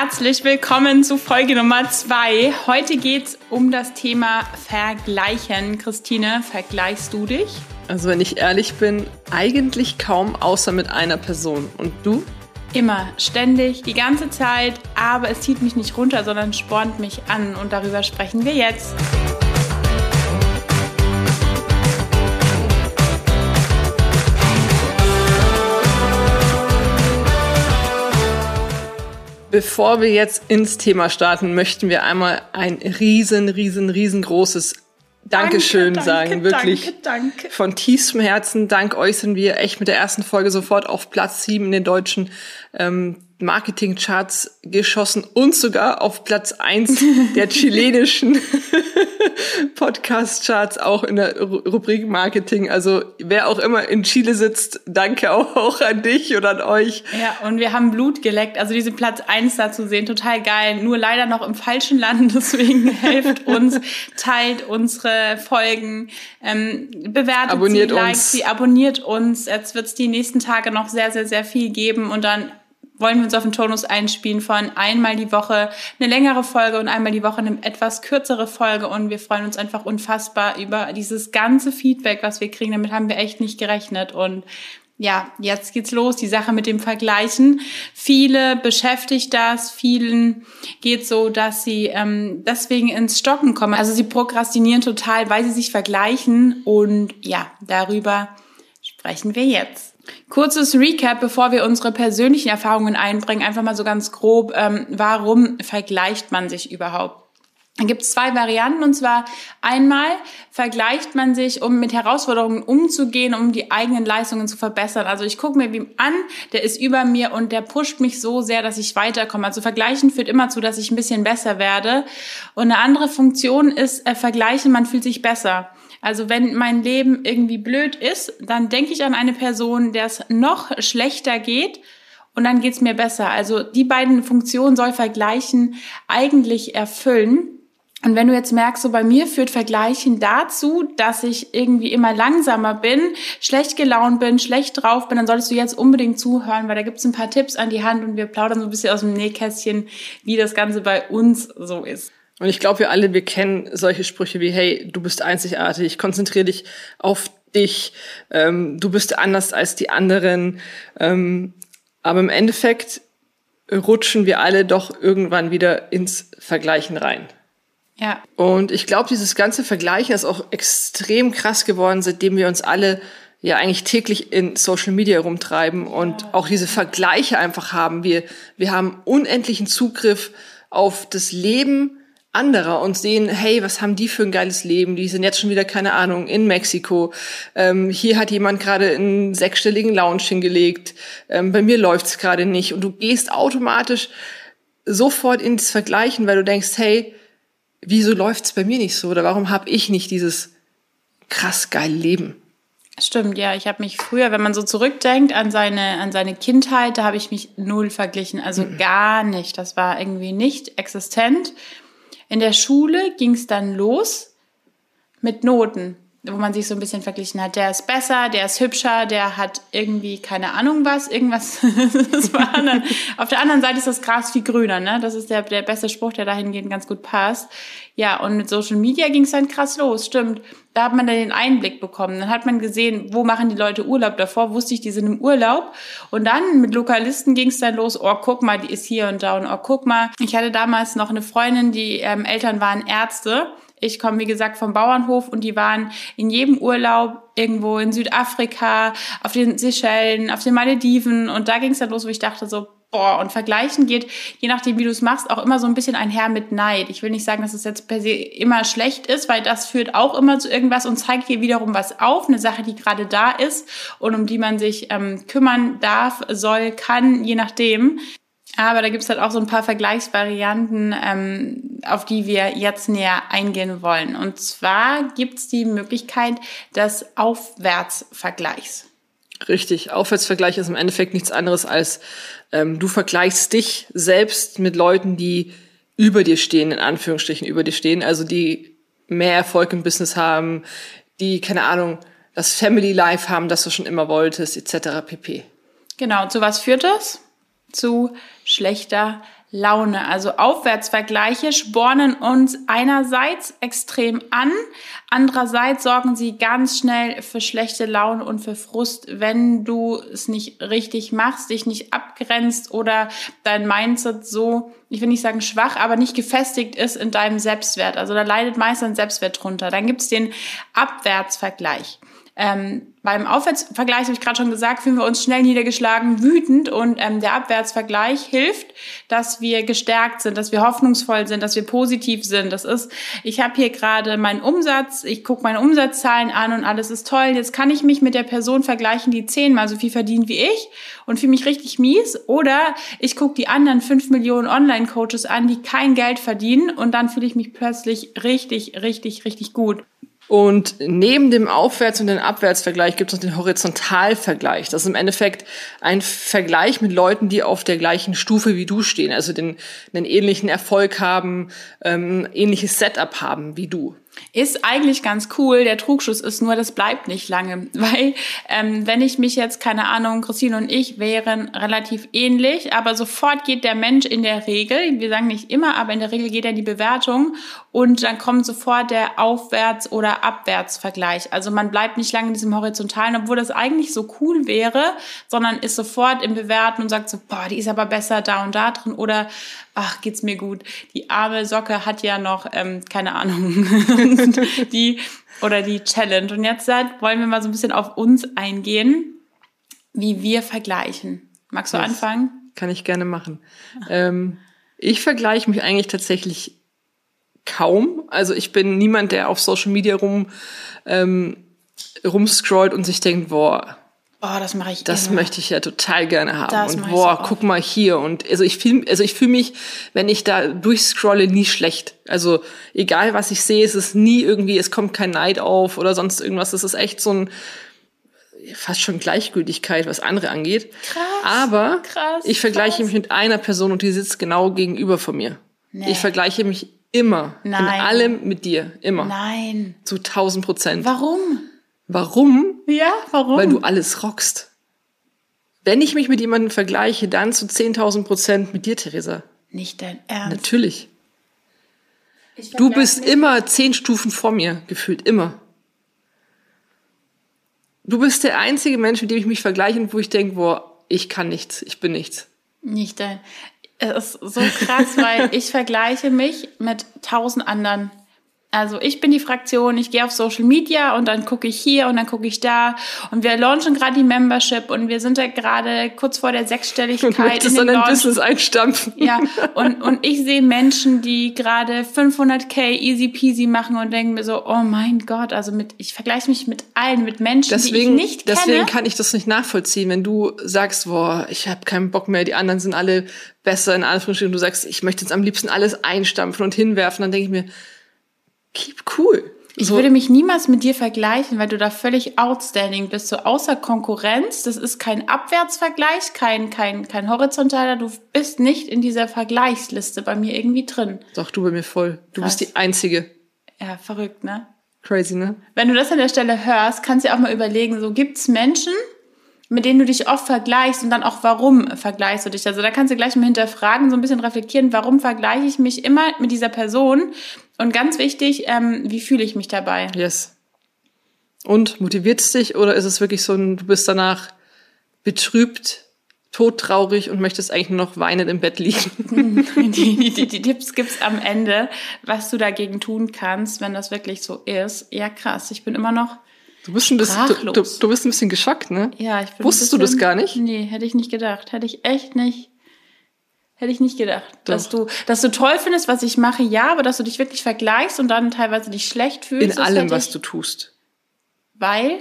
herzlich willkommen zu Folge Nummer zwei. Heute geht es um das Thema Vergleichen. Christine, vergleichst du dich? Also wenn ich ehrlich bin, eigentlich kaum außer mit einer Person. Und du? Immer, ständig, die ganze Zeit, aber es zieht mich nicht runter, sondern spornt mich an und darüber sprechen wir jetzt. Bevor wir jetzt ins Thema starten, möchten wir einmal ein riesen, riesen, riesengroßes Dankeschön danke, sagen. Wirklich danke, danke. von tiefstem Herzen. Dank euch sind wir echt mit der ersten Folge sofort auf Platz sieben in den deutschen ähm, Marketingcharts geschossen und sogar auf Platz eins der chilenischen Podcast-Charts, auch in der Rubrik Marketing. Also wer auch immer in Chile sitzt, danke auch, an dich und an euch. Ja, und wir haben Blut geleckt. Also diese Platz eins da zu sehen, total geil. Nur leider noch im falschen Land, deswegen helft uns, teilt unsere Folgen, ähm, bewertet abonniert sie, liked uns. sie, abonniert uns. Jetzt wird es die nächsten Tage noch sehr, sehr, sehr viel geben und dann wollen wir uns auf den Tonus einspielen von einmal die Woche eine längere Folge und einmal die Woche eine etwas kürzere Folge und wir freuen uns einfach unfassbar über dieses ganze Feedback, was wir kriegen. Damit haben wir echt nicht gerechnet und ja, jetzt geht's los, die Sache mit dem Vergleichen. Viele beschäftigt das, vielen geht so, dass sie ähm, deswegen ins Stocken kommen. Also sie prokrastinieren total, weil sie sich vergleichen und ja, darüber sprechen wir jetzt. Kurzes Recap, bevor wir unsere persönlichen Erfahrungen einbringen, einfach mal so ganz grob, ähm, warum vergleicht man sich überhaupt? Dann gibt es zwei Varianten und zwar einmal vergleicht man sich, um mit Herausforderungen umzugehen, um die eigenen Leistungen zu verbessern. Also ich gucke mir wem an, der ist über mir und der pusht mich so sehr, dass ich weiterkomme. Also vergleichen führt immer zu, dass ich ein bisschen besser werde. Und eine andere Funktion ist äh, vergleichen, man fühlt sich besser. Also wenn mein Leben irgendwie blöd ist, dann denke ich an eine Person, der es noch schlechter geht und dann geht's mir besser. Also die beiden Funktionen soll Vergleichen eigentlich erfüllen. Und wenn du jetzt merkst, so bei mir führt Vergleichen dazu, dass ich irgendwie immer langsamer bin, schlecht gelaunt bin, schlecht drauf bin, dann solltest du jetzt unbedingt zuhören, weil da gibt's ein paar Tipps an die Hand und wir plaudern so ein bisschen aus dem Nähkästchen, wie das Ganze bei uns so ist. Und ich glaube, wir alle, wir kennen solche Sprüche wie, hey, du bist einzigartig, konzentriere dich auf dich, ähm, du bist anders als die anderen. Ähm, aber im Endeffekt rutschen wir alle doch irgendwann wieder ins Vergleichen rein. Ja. Und ich glaube, dieses ganze Vergleichen ist auch extrem krass geworden, seitdem wir uns alle ja eigentlich täglich in Social Media rumtreiben und auch diese Vergleiche einfach haben. Wir, wir haben unendlichen Zugriff auf das Leben anderer und sehen, hey, was haben die für ein geiles Leben? Die sind jetzt schon wieder, keine Ahnung, in Mexiko. Ähm, hier hat jemand gerade einen sechsstelligen Lounge hingelegt. Ähm, bei mir läuft's gerade nicht. Und du gehst automatisch sofort ins Vergleichen, weil du denkst, hey, wieso läuft's bei mir nicht so? Oder warum habe ich nicht dieses krass geile Leben? Stimmt, ja. Ich habe mich früher, wenn man so zurückdenkt an seine, an seine Kindheit, da habe ich mich null verglichen. Also mhm. gar nicht. Das war irgendwie nicht existent. In der Schule ging es dann los mit Noten, wo man sich so ein bisschen verglichen hat. Der ist besser, der ist hübscher, der hat irgendwie keine Ahnung was, irgendwas. dann. Auf der anderen Seite ist das Gras viel grüner, ne? Das ist der, der beste Spruch, der dahingehend ganz gut passt. Ja, und mit Social Media ging es dann krass los, stimmt. Da hat man dann den Einblick bekommen. Dann hat man gesehen, wo machen die Leute Urlaub. Davor wusste ich, die sind im Urlaub. Und dann mit Lokalisten ging es dann los, oh, guck mal, die ist hier und da und oh, guck mal. Ich hatte damals noch eine Freundin, die ähm, Eltern waren Ärzte. Ich komme, wie gesagt, vom Bauernhof und die waren in jedem Urlaub irgendwo in Südafrika, auf den Seychellen, auf den Malediven. Und da ging es dann los, wo ich dachte so, boah, und vergleichen geht, je nachdem, wie du es machst, auch immer so ein bisschen einher mit Neid. Ich will nicht sagen, dass es jetzt per se immer schlecht ist, weil das führt auch immer zu irgendwas und zeigt dir wiederum was auf, eine Sache, die gerade da ist und um die man sich ähm, kümmern darf, soll, kann, je nachdem. Aber da gibt's halt auch so ein paar Vergleichsvarianten, ähm, auf die wir jetzt näher eingehen wollen. Und zwar gibt's die Möglichkeit des Aufwärtsvergleichs. Richtig, Aufwärtsvergleich ist im Endeffekt nichts anderes als ähm, du vergleichst dich selbst mit Leuten, die über dir stehen, in Anführungsstrichen über dir stehen, also die mehr Erfolg im Business haben, die, keine Ahnung, das Family Life haben, das du schon immer wolltest, etc. pp. Genau, zu was führt das? Zu schlechter Laune. Also Aufwärtsvergleiche spornen uns einerseits extrem an, andererseits sorgen sie ganz schnell für schlechte Laune und für Frust, wenn du es nicht richtig machst, dich nicht abgrenzt oder dein Mindset so, ich will nicht sagen schwach, aber nicht gefestigt ist in deinem Selbstwert. Also da leidet meist ein Selbstwert drunter. Dann gibt's den Abwärtsvergleich. Ähm, beim Aufwärtsvergleich habe ich gerade schon gesagt, fühlen wir uns schnell niedergeschlagen, wütend und ähm, der Abwärtsvergleich hilft, dass wir gestärkt sind, dass wir hoffnungsvoll sind, dass wir positiv sind. Das ist, ich habe hier gerade meinen Umsatz, ich gucke meine Umsatzzahlen an und alles ist toll. Jetzt kann ich mich mit der Person vergleichen, die zehnmal so viel verdient wie ich und fühle mich richtig mies. Oder ich gucke die anderen fünf Millionen Online-Coaches an, die kein Geld verdienen und dann fühle ich mich plötzlich richtig, richtig, richtig gut. Und neben dem Aufwärts- und dem Abwärtsvergleich gibt es noch den Horizontalvergleich. Das ist im Endeffekt ein Vergleich mit Leuten, die auf der gleichen Stufe wie du stehen, also den, einen ähnlichen Erfolg haben, ähm, ähnliches Setup haben wie du. Ist eigentlich ganz cool. Der Trugschuss ist nur, das bleibt nicht lange. Weil, ähm, wenn ich mich jetzt, keine Ahnung, Christine und ich wären relativ ähnlich, aber sofort geht der Mensch in der Regel, wir sagen nicht immer, aber in der Regel geht er die Bewertung und dann kommt sofort der Aufwärts- oder Abwärtsvergleich. Also man bleibt nicht lange in diesem Horizontalen, obwohl das eigentlich so cool wäre, sondern ist sofort im Bewerten und sagt so, boah, die ist aber besser da und da drin oder ach, geht's mir gut. Die arme Socke hat ja noch, ähm, keine Ahnung, die oder die Challenge. Und jetzt wollen wir mal so ein bisschen auf uns eingehen, wie wir vergleichen. Magst du das anfangen? Kann ich gerne machen. Ähm, ich vergleiche mich eigentlich tatsächlich kaum. Also ich bin niemand, der auf Social Media rum ähm, rumscrollt und sich denkt, boah, Oh, das mache ich Das immer. möchte ich ja total gerne haben. Das und boah, so guck mal hier. Und also ich fühle also ich fühle mich, wenn ich da durchscrolle, nie schlecht. Also egal was ich sehe, es ist nie irgendwie, es kommt kein Neid auf oder sonst irgendwas. Es ist echt so ein fast schon Gleichgültigkeit, was andere angeht. Krass. Aber krass, ich vergleiche krass. mich mit einer Person und die sitzt genau gegenüber von mir. Nee. Ich vergleiche mich immer Nein. in allem mit dir. Immer. Nein. Zu tausend Prozent. Warum? Warum? Ja, warum? Weil du alles rockst. Wenn ich mich mit jemandem vergleiche, dann zu 10.000 Prozent mit dir, Theresa. Nicht dein Ernst. Natürlich. Du bist immer zehn Stufen vor mir, gefühlt immer. Du bist der einzige Mensch, mit dem ich mich vergleiche und wo ich denke, boah, ich kann nichts, ich bin nichts. Nicht dein. Es ist so krass, weil ich vergleiche mich mit tausend anderen. Also ich bin die Fraktion, ich gehe auf Social Media und dann gucke ich hier und dann gucke ich da und wir launchen gerade die Membership und wir sind ja gerade kurz vor der Sechsstelligkeit. Und in den ein Business einstampfen. Ja, und, und ich sehe Menschen, die gerade 500k easy peasy machen und denken mir so, oh mein Gott, also mit, ich vergleiche mich mit allen, mit Menschen, deswegen, die ich nicht kenne. Deswegen kann ich das nicht nachvollziehen, wenn du sagst, boah, ich habe keinen Bock mehr, die anderen sind alle besser in Anführungsstrichen, du sagst, ich möchte jetzt am liebsten alles einstampfen und hinwerfen, dann denke ich mir, keep cool. Ich so. würde mich niemals mit dir vergleichen, weil du da völlig outstanding bist, so außer Konkurrenz. Das ist kein Abwärtsvergleich, kein, kein, kein horizontaler. Du bist nicht in dieser Vergleichsliste bei mir irgendwie drin. Doch, du bei mir voll. Du Krass. bist die Einzige. Ja, verrückt, ne? Crazy, ne? Wenn du das an der Stelle hörst, kannst du auch mal überlegen, so gibt's Menschen, mit denen du dich oft vergleichst und dann auch warum vergleichst du dich. Also da kannst du gleich mal hinterfragen, so ein bisschen reflektieren, warum vergleiche ich mich immer mit dieser Person und ganz wichtig, ähm, wie fühle ich mich dabei? Yes. Und motiviert es dich oder ist es wirklich so ein, du bist danach betrübt, todtraurig und möchtest eigentlich nur noch weinend im Bett liegen? die, die, die Tipps gibt's am Ende, was du dagegen tun kannst, wenn das wirklich so ist. Ja, krass. Ich bin immer noch Du bist, ein bisschen, du, du, du, bist ein bisschen geschockt, ne? Ja, ich bin Wusstest bisschen, du das gar nicht? Nee, hätte ich nicht gedacht. Hätte ich echt nicht. Hätte ich nicht gedacht. Doch. Dass du, dass du toll findest, was ich mache, ja, aber dass du dich wirklich vergleichst und dann teilweise dich schlecht fühlst. In allem, was du tust. Weil?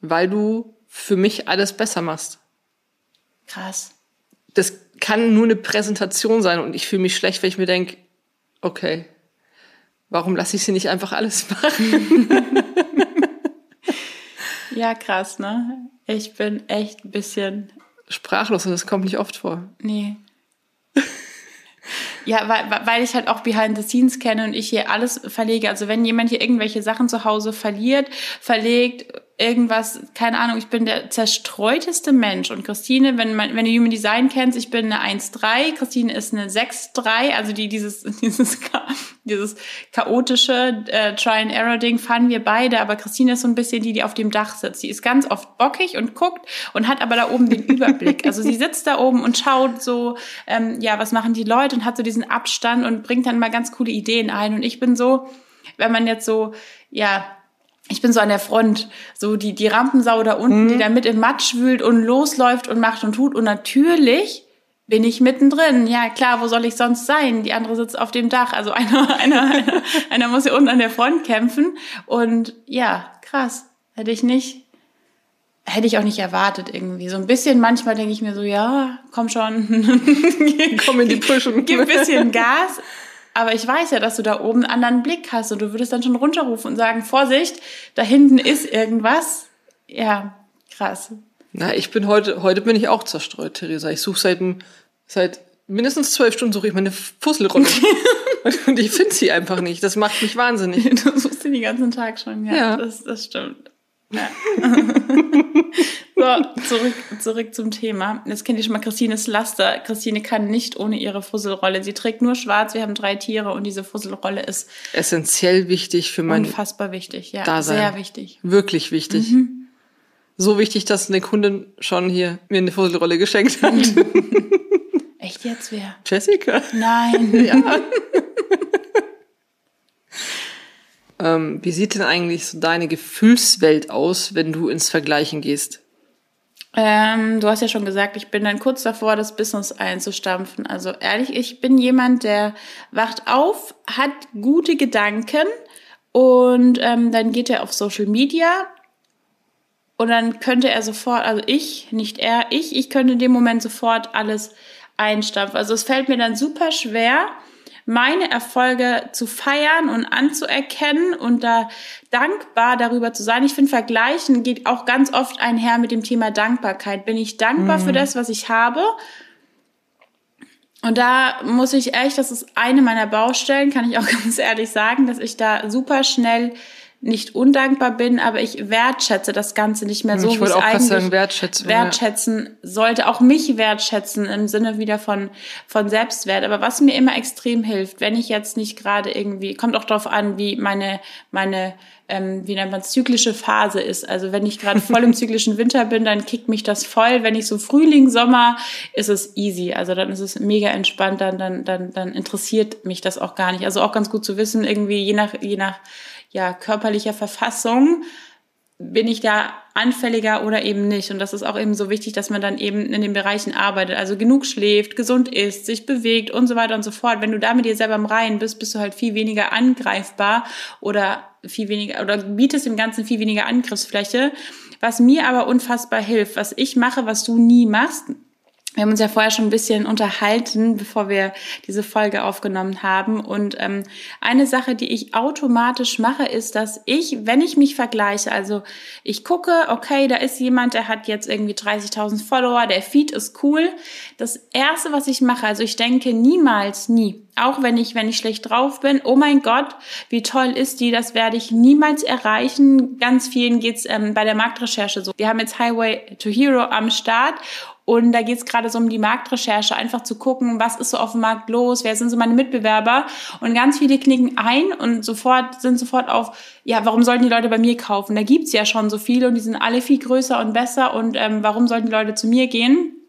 Weil du für mich alles besser machst. Krass. Das kann nur eine Präsentation sein und ich fühle mich schlecht, wenn ich mir denke, okay, warum lasse ich sie nicht einfach alles machen? Ja, krass, ne? Ich bin echt ein bisschen sprachlos und das kommt nicht oft vor. Nee. Ja, weil, weil ich halt auch Behind the Scenes kenne und ich hier alles verlege. Also wenn jemand hier irgendwelche Sachen zu Hause verliert, verlegt, irgendwas, keine Ahnung, ich bin der zerstreuteste Mensch. Und Christine, wenn man, wenn du Human Design kennst, ich bin eine 1,3, Christine ist eine 6,3, also die, dieses, dieses, dieses chaotische äh, Try-and-Error-Ding fahren wir beide, aber Christine ist so ein bisschen die, die auf dem Dach sitzt. Sie ist ganz oft bockig und guckt und hat aber da oben den Überblick. Also sie sitzt da oben und schaut so, ähm, ja, was machen die Leute und hat so diesen Abstand und bringt dann mal ganz coole Ideen ein. Und ich bin so, wenn man jetzt so, ja, ich bin so an der Front, so die, die Rampensau da unten, mhm. die da mit im Matsch wühlt und losläuft und macht und tut. Und natürlich bin ich mittendrin. Ja, klar, wo soll ich sonst sein? Die andere sitzt auf dem Dach. Also einer, einer, einer, einer muss hier unten an der Front kämpfen. Und ja, krass. Hätte ich nicht, hätte ich auch nicht erwartet irgendwie. So ein bisschen manchmal denke ich mir so, ja, komm schon. komm in die Puschen. Gib ein bisschen Gas. Aber ich weiß ja, dass du da oben einen anderen Blick hast und du würdest dann schon runterrufen und sagen, Vorsicht, da hinten ist irgendwas. Ja, krass. Na, ich bin heute, heute bin ich auch zerstreut, Theresa. Ich suche seit, seit mindestens zwölf Stunden suche ich meine Fusselrolle. und ich finde sie einfach nicht. Das macht mich wahnsinnig. Du suchst sie den ganzen Tag schon, ja. ja. Das, das stimmt. So, zurück, zurück zum Thema. Jetzt kennt ihr schon mal Christines Laster. Christine kann nicht ohne ihre Fusselrolle. Sie trägt nur schwarz. Wir haben drei Tiere und diese Fusselrolle ist essentiell wichtig für mein unfassbar wichtig. Ja, Dasein. sehr wichtig. Wirklich wichtig. Mhm. So wichtig, dass eine Kundin schon hier mir eine Fusselrolle geschenkt hat. Echt jetzt wer? Jessica. Nein. ja. Ähm, wie sieht denn eigentlich so deine Gefühlswelt aus, wenn du ins Vergleichen gehst? Ähm, du hast ja schon gesagt, ich bin dann kurz davor, das Business einzustampfen. Also ehrlich, ich bin jemand, der wacht auf, hat gute Gedanken und ähm, dann geht er auf Social Media und dann könnte er sofort, also ich, nicht er, ich, ich könnte in dem Moment sofort alles einstampfen. Also es fällt mir dann super schwer, meine Erfolge zu feiern und anzuerkennen und da dankbar darüber zu sein. Ich finde, Vergleichen geht auch ganz oft einher mit dem Thema Dankbarkeit. Bin ich dankbar mhm. für das, was ich habe? Und da muss ich echt, das ist eine meiner Baustellen, kann ich auch ganz ehrlich sagen, dass ich da super schnell nicht undankbar bin, aber ich wertschätze das Ganze nicht mehr so, ich wie es eigentlich sagen, wertschätzen, wertschätzen ja. sollte. Auch mich wertschätzen im Sinne wieder von, von Selbstwert. Aber was mir immer extrem hilft, wenn ich jetzt nicht gerade irgendwie, kommt auch darauf an, wie meine, meine ähm, wie nennt man zyklische Phase ist. Also wenn ich gerade voll im zyklischen Winter bin, dann kickt mich das voll. Wenn ich so Frühling, Sommer, ist es easy. Also dann ist es mega entspannt, dann, dann, dann, dann interessiert mich das auch gar nicht. Also auch ganz gut zu wissen, irgendwie je nach, je nach ja, körperlicher Verfassung bin ich da anfälliger oder eben nicht. Und das ist auch eben so wichtig, dass man dann eben in den Bereichen arbeitet. Also genug schläft, gesund isst, sich bewegt und so weiter und so fort. Wenn du da mit dir selber im Reinen bist, bist du halt viel weniger angreifbar oder viel weniger oder bietest dem Ganzen viel weniger Angriffsfläche. Was mir aber unfassbar hilft, was ich mache, was du nie machst, wir haben uns ja vorher schon ein bisschen unterhalten, bevor wir diese Folge aufgenommen haben. Und ähm, eine Sache, die ich automatisch mache, ist, dass ich, wenn ich mich vergleiche, also ich gucke, okay, da ist jemand, der hat jetzt irgendwie 30.000 Follower, der Feed ist cool. Das Erste, was ich mache, also ich denke niemals, nie, auch wenn ich, wenn ich schlecht drauf bin, oh mein Gott, wie toll ist die, das werde ich niemals erreichen. Ganz vielen geht's ähm, bei der Marktrecherche so. Wir haben jetzt Highway to Hero am Start und da geht es gerade so um die Marktrecherche, einfach zu gucken, was ist so auf dem Markt los, wer sind so meine Mitbewerber. Und ganz viele knicken ein und sofort sind sofort auf, ja, warum sollten die Leute bei mir kaufen? Da gibt's ja schon so viele und die sind alle viel größer und besser. Und ähm, warum sollten die Leute zu mir gehen?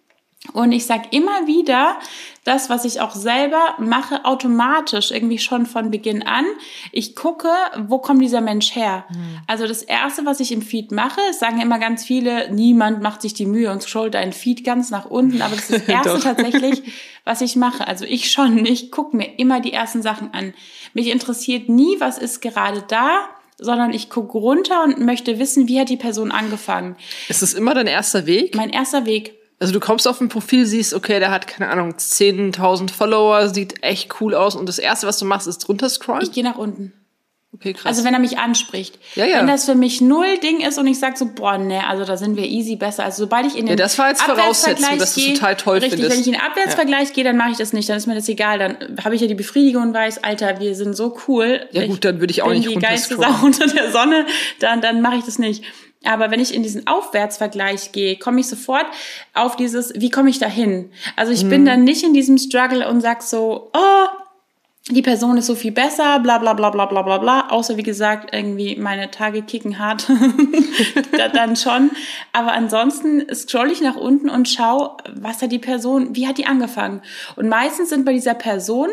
Und ich sage immer wieder, das, was ich auch selber mache, automatisch irgendwie schon von Beginn an. Ich gucke, wo kommt dieser Mensch her? Mhm. Also das Erste, was ich im Feed mache, sagen immer ganz viele, niemand macht sich die Mühe und scrollt einen Feed ganz nach unten. Aber das ist das Erste tatsächlich, was ich mache. Also ich schon, ich gucke mir immer die ersten Sachen an. Mich interessiert nie, was ist gerade da, sondern ich gucke runter und möchte wissen, wie hat die Person angefangen. Ist das immer dein erster Weg? Mein erster Weg. Also du kommst auf ein Profil, siehst, okay, der hat, keine Ahnung, 10.000 Follower, sieht echt cool aus und das Erste, was du machst, ist drunter scrollen? Ich gehe nach unten. Okay, krass. Also wenn er mich anspricht. Ja, ja. Wenn das für mich null Ding ist und ich sag so, boah, ne, also da sind wir easy besser. Also sobald ich in den Ja, das war jetzt Voraussetzung, dass du total toll richtig, findest. wenn ich in den Abwärtsvergleich ja. gehe, dann mache ich das nicht, dann ist mir das egal. Dann habe ich ja die Befriedigung und weiß, Alter, wir sind so cool. Ja gut, dann würde ich auch nicht die geilste Sau unter der Sonne, dann, dann mache ich das nicht. Aber wenn ich in diesen Aufwärtsvergleich gehe, komme ich sofort auf dieses, wie komme ich da hin? Also ich mhm. bin dann nicht in diesem Struggle und sag so, oh, die Person ist so viel besser, bla bla bla bla bla bla bla. Außer wie gesagt, irgendwie meine Tage kicken hart. dann schon. Aber ansonsten scroll ich nach unten und schau, was hat die Person, wie hat die angefangen? Und meistens sind bei dieser Person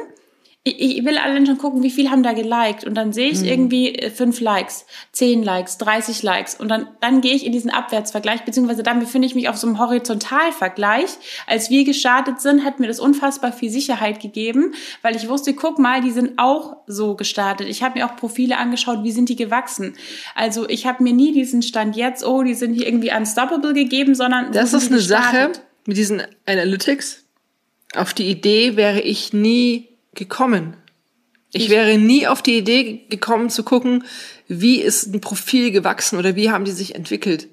ich, ich will allen schon gucken, wie viel haben da geliked und dann sehe ich mhm. irgendwie äh, fünf Likes, zehn Likes, 30 Likes und dann, dann gehe ich in diesen Abwärtsvergleich, beziehungsweise dann befinde ich mich auf so einem Horizontalvergleich. Als wir gestartet sind, hat mir das unfassbar viel Sicherheit gegeben, weil ich wusste, guck mal, die sind auch so gestartet. Ich habe mir auch Profile angeschaut, wie sind die gewachsen. Also ich habe mir nie diesen Stand jetzt, oh, die sind hier irgendwie unstoppable gegeben, sondern das ist eine Sache mit diesen Analytics. Auf die Idee wäre ich nie gekommen. Ich, ich wäre nie auf die Idee gekommen zu gucken, wie ist ein Profil gewachsen oder wie haben die sich entwickelt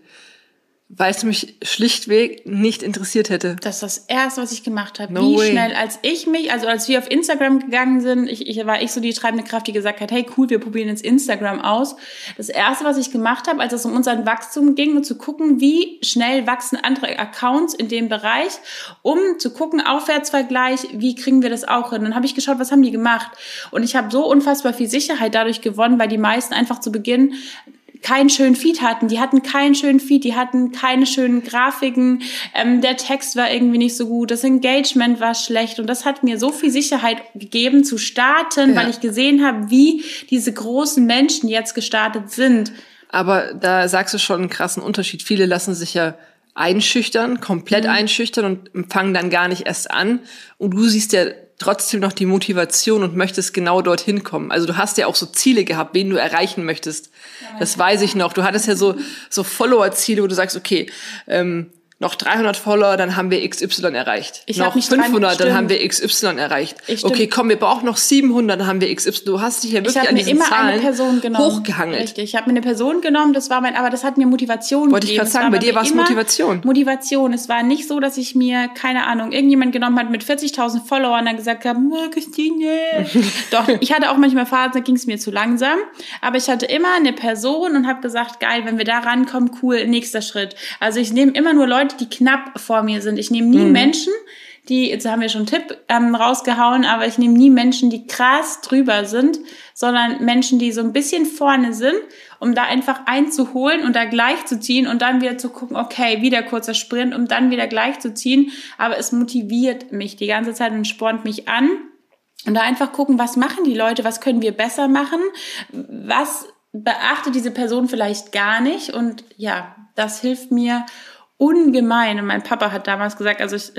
weil es mich schlichtweg nicht interessiert hätte. Das ist das Erste, was ich gemacht habe. No Wie way. schnell, als ich mich, also als wir auf Instagram gegangen sind, ich, ich war ich so die treibende Kraft, die gesagt hat, hey cool, wir probieren jetzt Instagram aus. Das Erste, was ich gemacht habe, als es um unseren Wachstum ging, und zu gucken, wie schnell wachsen andere Accounts in dem Bereich, um zu gucken, Aufwärtsvergleich, wie kriegen wir das auch hin. Dann habe ich geschaut, was haben die gemacht. Und ich habe so unfassbar viel Sicherheit dadurch gewonnen, weil die meisten einfach zu Beginn keinen schönen Feed hatten. Die hatten keinen schönen Feed, die hatten keine schönen Grafiken, ähm, der Text war irgendwie nicht so gut, das Engagement war schlecht und das hat mir so viel Sicherheit gegeben zu starten, ja. weil ich gesehen habe, wie diese großen Menschen jetzt gestartet sind. Aber da sagst du schon einen krassen Unterschied. Viele lassen sich ja einschüchtern, komplett mhm. einschüchtern und fangen dann gar nicht erst an. Und du siehst ja trotzdem noch die Motivation und möchtest genau dorthin kommen. Also du hast ja auch so Ziele gehabt, wen du erreichen möchtest. Das weiß ich noch. Du hattest ja so, so Follower-Ziele, wo du sagst, okay, ähm, noch 300 Follower, dann haben wir XY erreicht. Ich noch 500, dann haben wir XY erreicht. Okay, komm, wir brauchen noch 700, dann haben wir XY. Du hast dich ja wirklich ich an diesen immer Zahlen eine Person genommen. hochgehangelt. Richtig, ich habe mir eine Person genommen, das war mein, aber das hat mir Motivation Wollte gegeben. Wollte ich gerade sagen, bei dir war es Motivation. Motivation. Es war nicht so, dass ich mir, keine Ahnung, irgendjemand genommen hat mit 40.000 Followern und dann gesagt habe, Christine. Doch, ich hatte auch manchmal Phasen, da ging es mir zu langsam. Aber ich hatte immer eine Person und habe gesagt, geil, wenn wir da rankommen, cool, nächster Schritt. Also ich nehme immer nur Leute, Leute, die knapp vor mir sind. Ich nehme nie mhm. Menschen, die, jetzt haben wir schon einen Tipp ähm, rausgehauen, aber ich nehme nie Menschen, die krass drüber sind, sondern Menschen, die so ein bisschen vorne sind, um da einfach einzuholen und da gleich zu ziehen und dann wieder zu gucken, okay, wieder kurzer Sprint, um dann wieder gleich zu ziehen. Aber es motiviert mich die ganze Zeit und spornt mich an. Und da einfach gucken, was machen die Leute, was können wir besser machen, was beachtet diese Person vielleicht gar nicht. Und ja, das hilft mir ungemein. Und mein Papa hat damals gesagt, also ich,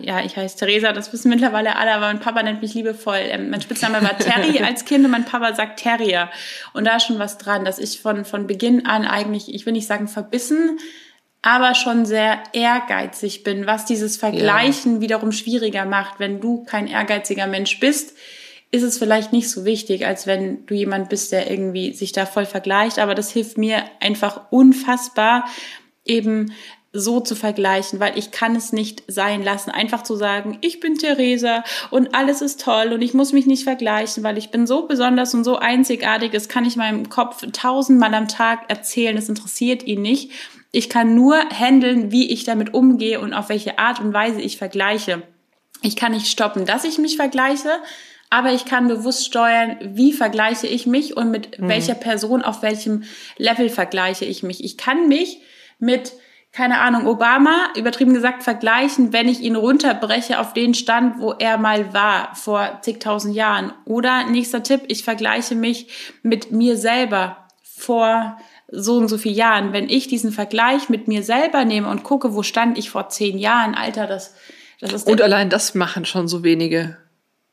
ja, ich heiße Theresa, das wissen mittlerweile alle, aber mein Papa nennt mich liebevoll. Ähm, mein Spitzname war Terry als Kind und mein Papa sagt Terrier. Und da ist schon was dran, dass ich von, von Beginn an eigentlich, ich will nicht sagen verbissen, aber schon sehr ehrgeizig bin, was dieses Vergleichen ja. wiederum schwieriger macht. Wenn du kein ehrgeiziger Mensch bist, ist es vielleicht nicht so wichtig, als wenn du jemand bist, der irgendwie sich da voll vergleicht. Aber das hilft mir einfach unfassbar, eben so zu vergleichen, weil ich kann es nicht sein lassen, einfach zu sagen, ich bin Theresa und alles ist toll und ich muss mich nicht vergleichen, weil ich bin so besonders und so einzigartig, das kann ich meinem Kopf tausendmal am Tag erzählen, das interessiert ihn nicht. Ich kann nur handeln, wie ich damit umgehe und auf welche Art und Weise ich vergleiche. Ich kann nicht stoppen, dass ich mich vergleiche, aber ich kann bewusst steuern, wie vergleiche ich mich und mit mhm. welcher Person, auf welchem Level vergleiche ich mich. Ich kann mich mit keine Ahnung, Obama, übertrieben gesagt, vergleichen, wenn ich ihn runterbreche auf den Stand, wo er mal war, vor zigtausend Jahren. Oder nächster Tipp, ich vergleiche mich mit mir selber vor so und so vielen Jahren. Wenn ich diesen Vergleich mit mir selber nehme und gucke, wo stand ich vor zehn Jahren, Alter, das, das ist. Und allein das machen schon so wenige.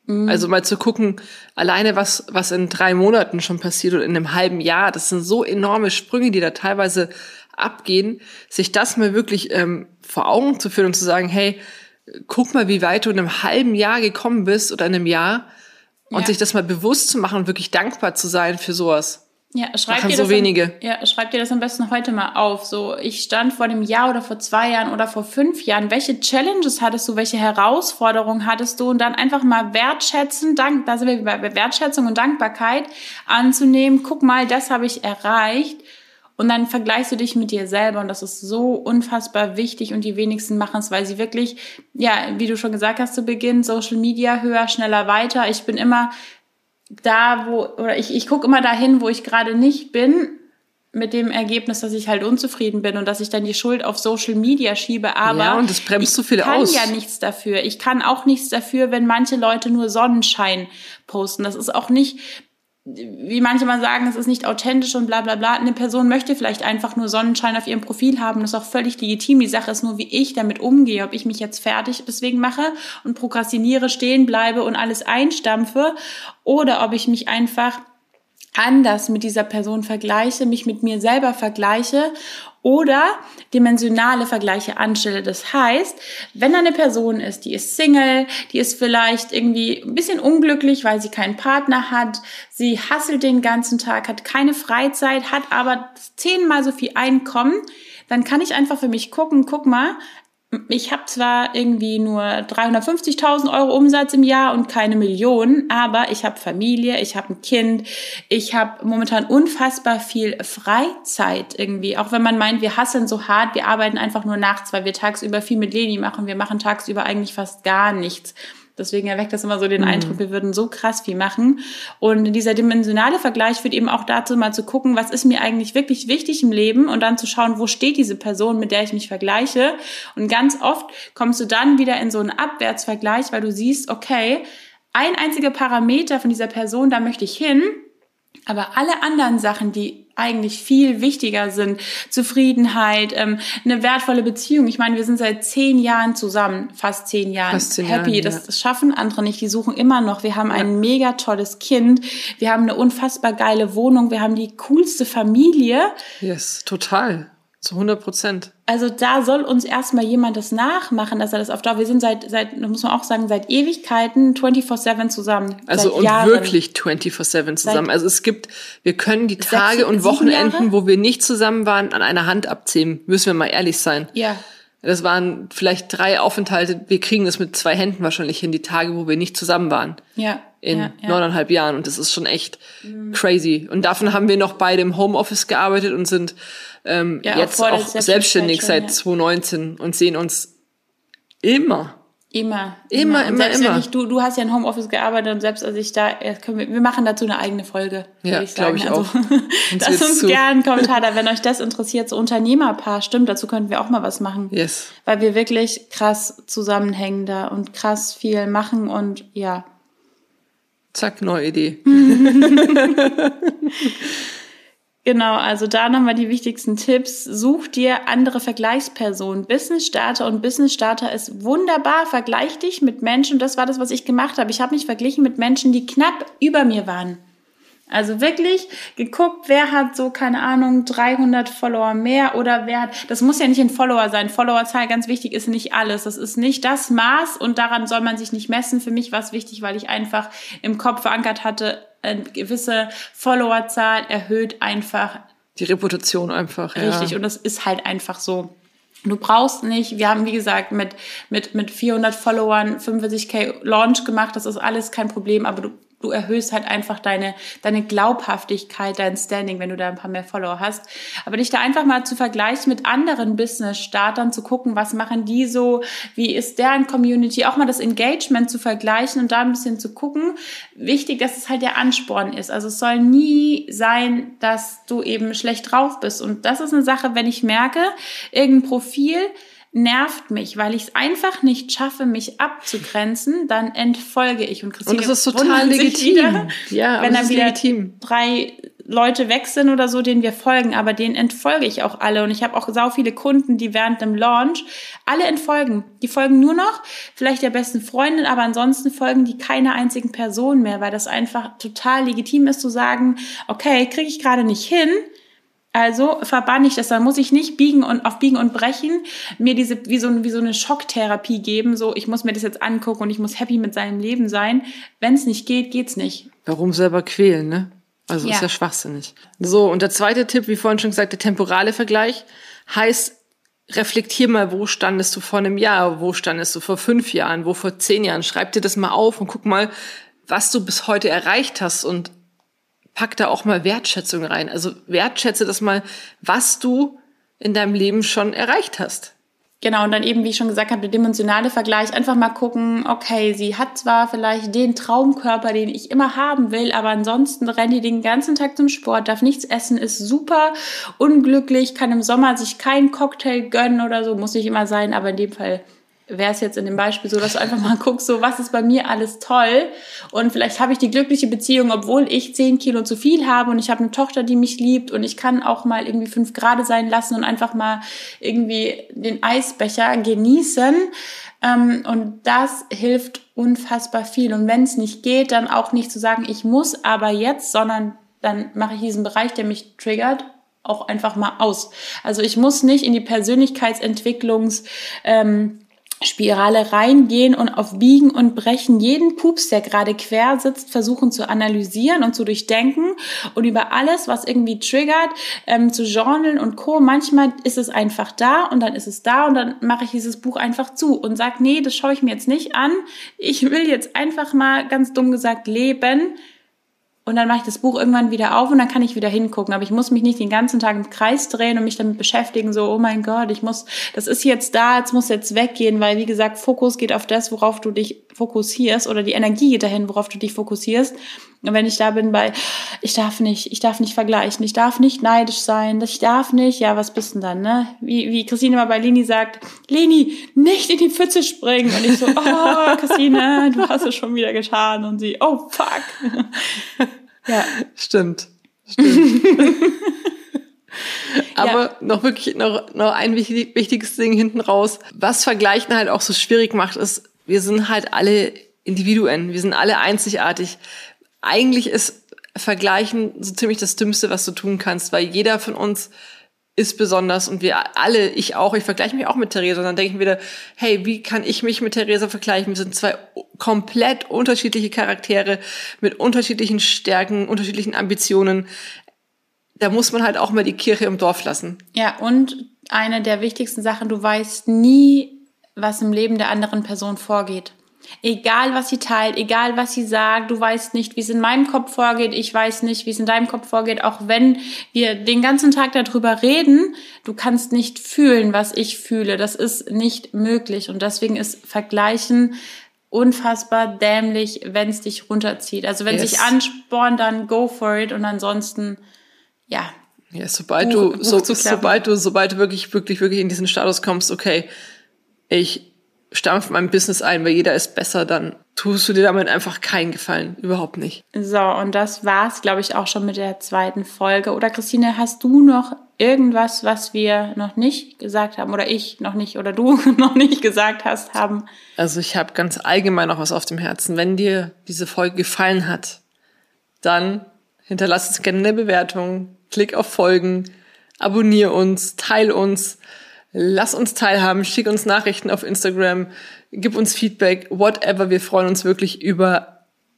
Mhm. Also mal zu gucken, alleine was, was in drei Monaten schon passiert oder in einem halben Jahr, das sind so enorme Sprünge, die da teilweise abgehen, sich das mal wirklich ähm, vor Augen zu führen und zu sagen, hey, guck mal, wie weit du in einem halben Jahr gekommen bist oder in einem Jahr und ja. sich das mal bewusst zu machen und wirklich dankbar zu sein für sowas. Ja, schreib dir, so das am, ja, schreib dir das am besten heute mal auf. So, ich stand vor dem Jahr oder vor zwei Jahren oder vor fünf Jahren. Welche Challenges hattest du? Welche Herausforderungen hattest du? Und dann einfach mal wertschätzen, dank, da sind wir bei Wertschätzung und Dankbarkeit anzunehmen. Guck mal, das habe ich erreicht Und dann vergleichst du dich mit dir selber und das ist so unfassbar wichtig und die wenigsten machen es, weil sie wirklich, ja, wie du schon gesagt hast zu Beginn, Social Media höher, schneller, weiter. Ich bin immer da, wo, oder ich, ich gucke immer dahin, wo ich gerade nicht bin, mit dem Ergebnis, dass ich halt unzufrieden bin und dass ich dann die Schuld auf Social Media schiebe. Aber ja, und das bremst so viel aus. Ich kann ja nichts dafür. Ich kann auch nichts dafür, wenn manche Leute nur Sonnenschein posten. Das ist auch nicht, wie manche mal sagen, es ist nicht authentisch und bla bla bla. Eine Person möchte vielleicht einfach nur Sonnenschein auf ihrem Profil haben. Das ist auch völlig legitim. Die Sache ist nur, wie ich damit umgehe. Ob ich mich jetzt fertig deswegen mache und prokrastiniere, stehen bleibe und alles einstampfe oder ob ich mich einfach anders mit dieser Person vergleiche, mich mit mir selber vergleiche oder dimensionale Vergleiche anstelle. Das heißt, wenn eine Person ist, die ist Single, die ist vielleicht irgendwie ein bisschen unglücklich, weil sie keinen Partner hat, sie hasselt den ganzen Tag, hat keine Freizeit, hat aber zehnmal so viel Einkommen, dann kann ich einfach für mich gucken, guck mal, ich habe zwar irgendwie nur 350.000 Euro Umsatz im Jahr und keine Millionen, aber ich habe Familie, ich habe ein Kind, ich habe momentan unfassbar viel Freizeit irgendwie. Auch wenn man meint, wir hasseln so hart, wir arbeiten einfach nur nachts, weil wir tagsüber viel mit Leni machen, wir machen tagsüber eigentlich fast gar nichts. Deswegen erweckt das immer so den mhm. Eindruck, wir würden so krass viel machen. Und dieser dimensionale Vergleich führt eben auch dazu, mal zu gucken, was ist mir eigentlich wirklich wichtig im Leben und dann zu schauen, wo steht diese Person, mit der ich mich vergleiche. Und ganz oft kommst du dann wieder in so einen Abwärtsvergleich, weil du siehst, okay, ein einziger Parameter von dieser Person, da möchte ich hin. Aber alle anderen Sachen, die eigentlich viel wichtiger sind, Zufriedenheit, ähm, eine wertvolle Beziehung. Ich meine, wir sind seit zehn Jahren zusammen, fast zehn Jahren fast zehn happy. Jahren, das, das, schaffen andere nicht. Die suchen immer noch. Wir haben ja. ein mega tolles Kind. Wir haben eine unfassbar geile Wohnung. Wir haben die coolste Familie. Yes, total. Zu 100 Prozent. Also da soll uns erstmal jemand das nachmachen, dass er das auf Dauer. Wir sind seit, seit, muss man auch sagen, seit Ewigkeiten 24-7 zusammen. Also und Jahren. wirklich 24-7 zusammen. Seit also es gibt, wir können die Tage und Wochenenden, wo wir nicht zusammen waren, an einer Hand abzählen. Müssen wir mal ehrlich sein. Ja. Das waren vielleicht drei Aufenthalte. Wir kriegen das mit zwei Händen wahrscheinlich hin, die Tage, wo wir nicht zusammen waren. Ja. In ja, ja. neuneinhalb Jahren. Und das ist schon echt mhm. crazy. Und davon haben wir noch beide im Homeoffice gearbeitet und sind ähm, ja, jetzt auch, auch selbstständig seit 2019 und sehen uns immer. Immer. Immer, immer, immer. Selbst immer. Ich, du, du hast ja in Homeoffice gearbeitet und selbst als ich da, können wir, wir machen dazu eine eigene Folge. Ja, glaube ich also, auch. Lasst uns gerne einen Kommentar da, wenn euch das interessiert, so Unternehmerpaar, stimmt, dazu könnten wir auch mal was machen. Yes. Weil wir wirklich krass zusammenhängen da und krass viel machen und ja. Zack, neue Idee. Genau, also da nochmal die wichtigsten Tipps. Such dir andere Vergleichspersonen. Business Starter und Business Starter ist wunderbar. Vergleich dich mit Menschen. Das war das, was ich gemacht habe. Ich habe mich verglichen mit Menschen, die knapp über mir waren. Also wirklich geguckt, wer hat so, keine Ahnung, 300 Follower mehr oder wer hat, das muss ja nicht ein Follower sein. Followerzahl, ganz wichtig, ist nicht alles. Das ist nicht das Maß und daran soll man sich nicht messen. Für mich war es wichtig, weil ich einfach im Kopf verankert hatte, eine gewisse Followerzahl erhöht einfach die Reputation einfach. Richtig, ja. und das ist halt einfach so. Du brauchst nicht, wir haben wie gesagt mit, mit, mit 400 Followern 45k Launch gemacht, das ist alles kein Problem, aber du du erhöhst halt einfach deine, deine Glaubhaftigkeit, dein Standing, wenn du da ein paar mehr Follower hast. Aber dich da einfach mal zu vergleichen mit anderen Business-Startern, zu gucken, was machen die so, wie ist deren Community, auch mal das Engagement zu vergleichen und da ein bisschen zu gucken. Wichtig, dass es halt der Ansporn ist. Also es soll nie sein, dass du eben schlecht drauf bist. Und das ist eine Sache, wenn ich merke, irgendein Profil, nervt mich, weil ich es einfach nicht schaffe, mich abzugrenzen, dann entfolge ich und Christine Und das ist total legitim. Wieder, ja, wenn dann wieder legitim. drei Leute weg sind oder so, denen wir folgen, aber denen entfolge ich auch alle. Und ich habe auch sau viele Kunden, die während dem Launch alle entfolgen. Die folgen nur noch vielleicht der besten Freundin, aber ansonsten folgen die keiner einzigen Person mehr, weil das einfach total legitim ist zu sagen, okay, kriege ich gerade nicht hin, also verbann ich das, dann muss ich nicht biegen und auf biegen und brechen mir diese wie so, wie so eine Schocktherapie geben, so ich muss mir das jetzt angucken und ich muss happy mit seinem Leben sein. Wenn es nicht geht, geht's nicht. Warum selber quälen, ne? Also ja. ist ja schwachsinnig. So, und der zweite Tipp, wie vorhin schon gesagt, der temporale Vergleich heißt, reflektier mal, wo standest du vor einem Jahr, wo standest du vor fünf Jahren, wo vor zehn Jahren. Schreib dir das mal auf und guck mal, was du bis heute erreicht hast und pack da auch mal Wertschätzung rein. Also wertschätze das mal, was du in deinem Leben schon erreicht hast. Genau, und dann eben, wie ich schon gesagt habe, der dimensionale Vergleich. Einfach mal gucken, okay, sie hat zwar vielleicht den Traumkörper, den ich immer haben will, aber ansonsten rennt die den ganzen Tag zum Sport, darf nichts essen, ist super unglücklich, kann im Sommer sich keinen Cocktail gönnen oder so, muss nicht immer sein, aber in dem Fall wäre es jetzt in dem Beispiel so, dass du einfach mal guckst, so was ist bei mir alles toll? Und vielleicht habe ich die glückliche Beziehung, obwohl ich zehn Kilo zu viel habe und ich habe eine Tochter, die mich liebt und ich kann auch mal irgendwie fünf Grad sein lassen und einfach mal irgendwie den Eisbecher genießen. Ähm, und das hilft unfassbar viel. Und wenn es nicht geht, dann auch nicht zu sagen, ich muss aber jetzt, sondern dann mache ich diesen Bereich, der mich triggert auch einfach mal aus. Also ich muss nicht in die Persönlichkeitsentwicklungs ähm, Spirale reingehen und auf Biegen und Brechen jeden Pups, der gerade quer sitzt, versuchen zu analysieren und zu durchdenken und über alles, was irgendwie triggert, ähm, zu journalen und co. Manchmal ist es einfach da und dann ist es da und dann mache ich dieses Buch einfach zu und sage, nee, das schaue ich mir jetzt nicht an. Ich will jetzt einfach mal ganz dumm gesagt leben und dann mache ich das Buch irgendwann wieder auf und dann kann ich wieder hingucken. Aber ich muss mich nicht den ganzen Tag im Kreis drehen und mich damit beschäftigen, so, oh mein Gott, ich muss, das ist jetzt da, jetzt muss jetzt weggehen, weil wie gesagt, Fokus geht auf das, worauf du dich fokussierst oder die Energie geht dahin, worauf du dich fokussierst. Und wenn ich da bin bei, ich darf nicht, ich darf nicht vergleichen, ich darf nicht neidisch sein, ich darf nicht, ja, was bist denn dann, ne? Wie, wie Christine mal bei Leni sagt, Leni, nicht in die Pfütze springen. Und ich so, oh, Christine, du hast es schon wieder getan. Und sie, oh, fuck. ja. Stimmt. Stimmt. Aber ja. noch wirklich noch, noch ein wichtig, wichtiges Ding hinten raus. Was Vergleichen halt auch so schwierig macht, ist, wir sind halt alle Individuen. Wir sind alle einzigartig eigentlich ist Vergleichen so ziemlich das Dümmste, was du tun kannst, weil jeder von uns ist besonders und wir alle, ich auch, ich vergleiche mich auch mit Theresa und dann denke ich wieder, hey, wie kann ich mich mit Theresa vergleichen? Wir sind zwei komplett unterschiedliche Charaktere mit unterschiedlichen Stärken, unterschiedlichen Ambitionen. Da muss man halt auch mal die Kirche im Dorf lassen. Ja, und eine der wichtigsten Sachen, du weißt nie, was im Leben der anderen Person vorgeht. Egal, was sie teilt, egal, was sie sagt, du weißt nicht, wie es in meinem Kopf vorgeht, ich weiß nicht, wie es in deinem Kopf vorgeht, auch wenn wir den ganzen Tag darüber reden, du kannst nicht fühlen, was ich fühle. Das ist nicht möglich und deswegen ist Vergleichen unfassbar dämlich, wenn es dich runterzieht. Also wenn yes. sich anspornt, dann go for it und ansonsten, ja. Ja, sobald Buch, du, so, sobald du, sobald du wirklich, wirklich, wirklich in diesen Status kommst, okay, ich stampf mein Business ein, weil jeder ist besser, dann tust du dir damit einfach keinen Gefallen. Überhaupt nicht. So, und das war's, glaube ich, auch schon mit der zweiten Folge. Oder Christine, hast du noch irgendwas, was wir noch nicht gesagt haben oder ich noch nicht oder du noch nicht gesagt hast haben? Also ich habe ganz allgemein noch was auf dem Herzen. Wenn dir diese Folge gefallen hat, dann hinterlass uns gerne eine Bewertung, klick auf Folgen, abonniere uns, teil uns Lass uns teilhaben, schick uns Nachrichten auf Instagram, gib uns Feedback, whatever. Wir freuen uns wirklich über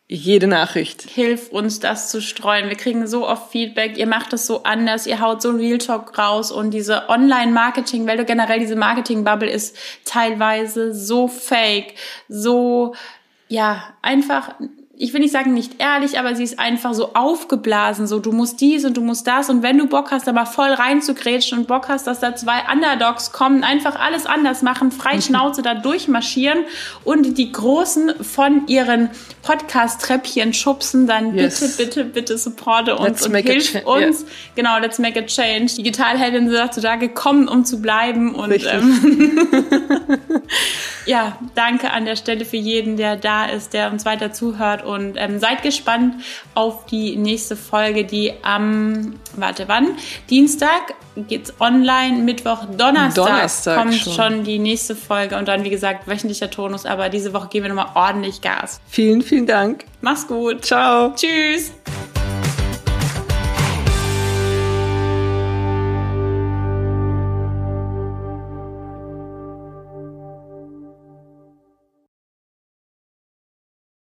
jede Nachricht. Hilf uns, das zu streuen. Wir kriegen so oft Feedback. Ihr macht es so anders. Ihr haut so ein Real Talk raus und diese Online-Marketing-Welt, generell diese Marketing-Bubble ist teilweise so fake, so, ja, einfach ich will nicht sagen nicht ehrlich, aber sie ist einfach so aufgeblasen, so du musst dies und du musst das und wenn du Bock hast, da mal voll reinzugrätschen und Bock hast, dass da zwei Underdogs kommen, einfach alles anders machen, frei Schnauze da durchmarschieren und die Großen von ihren Podcast-Treppchen schubsen, dann yes. bitte, bitte, bitte supporte uns let's und hilf uns. Yeah. Genau, let's make a change. Digitalheldin sind dazu da gekommen, um zu bleiben und ähm, ja, danke an der Stelle für jeden, der da ist, der uns weiter zuhört und ähm, seid gespannt auf die nächste Folge, die am, warte, wann? Dienstag geht's online, Mittwoch, Donnerstag, Donnerstag kommt schon. schon. die nächste Folge und dann, wie gesagt, wöchentlicher Tonus, aber diese Woche geben wir nochmal ordentlich Gas. Vielen, vielen Dank. Mach's gut. Ciao. Tschüss.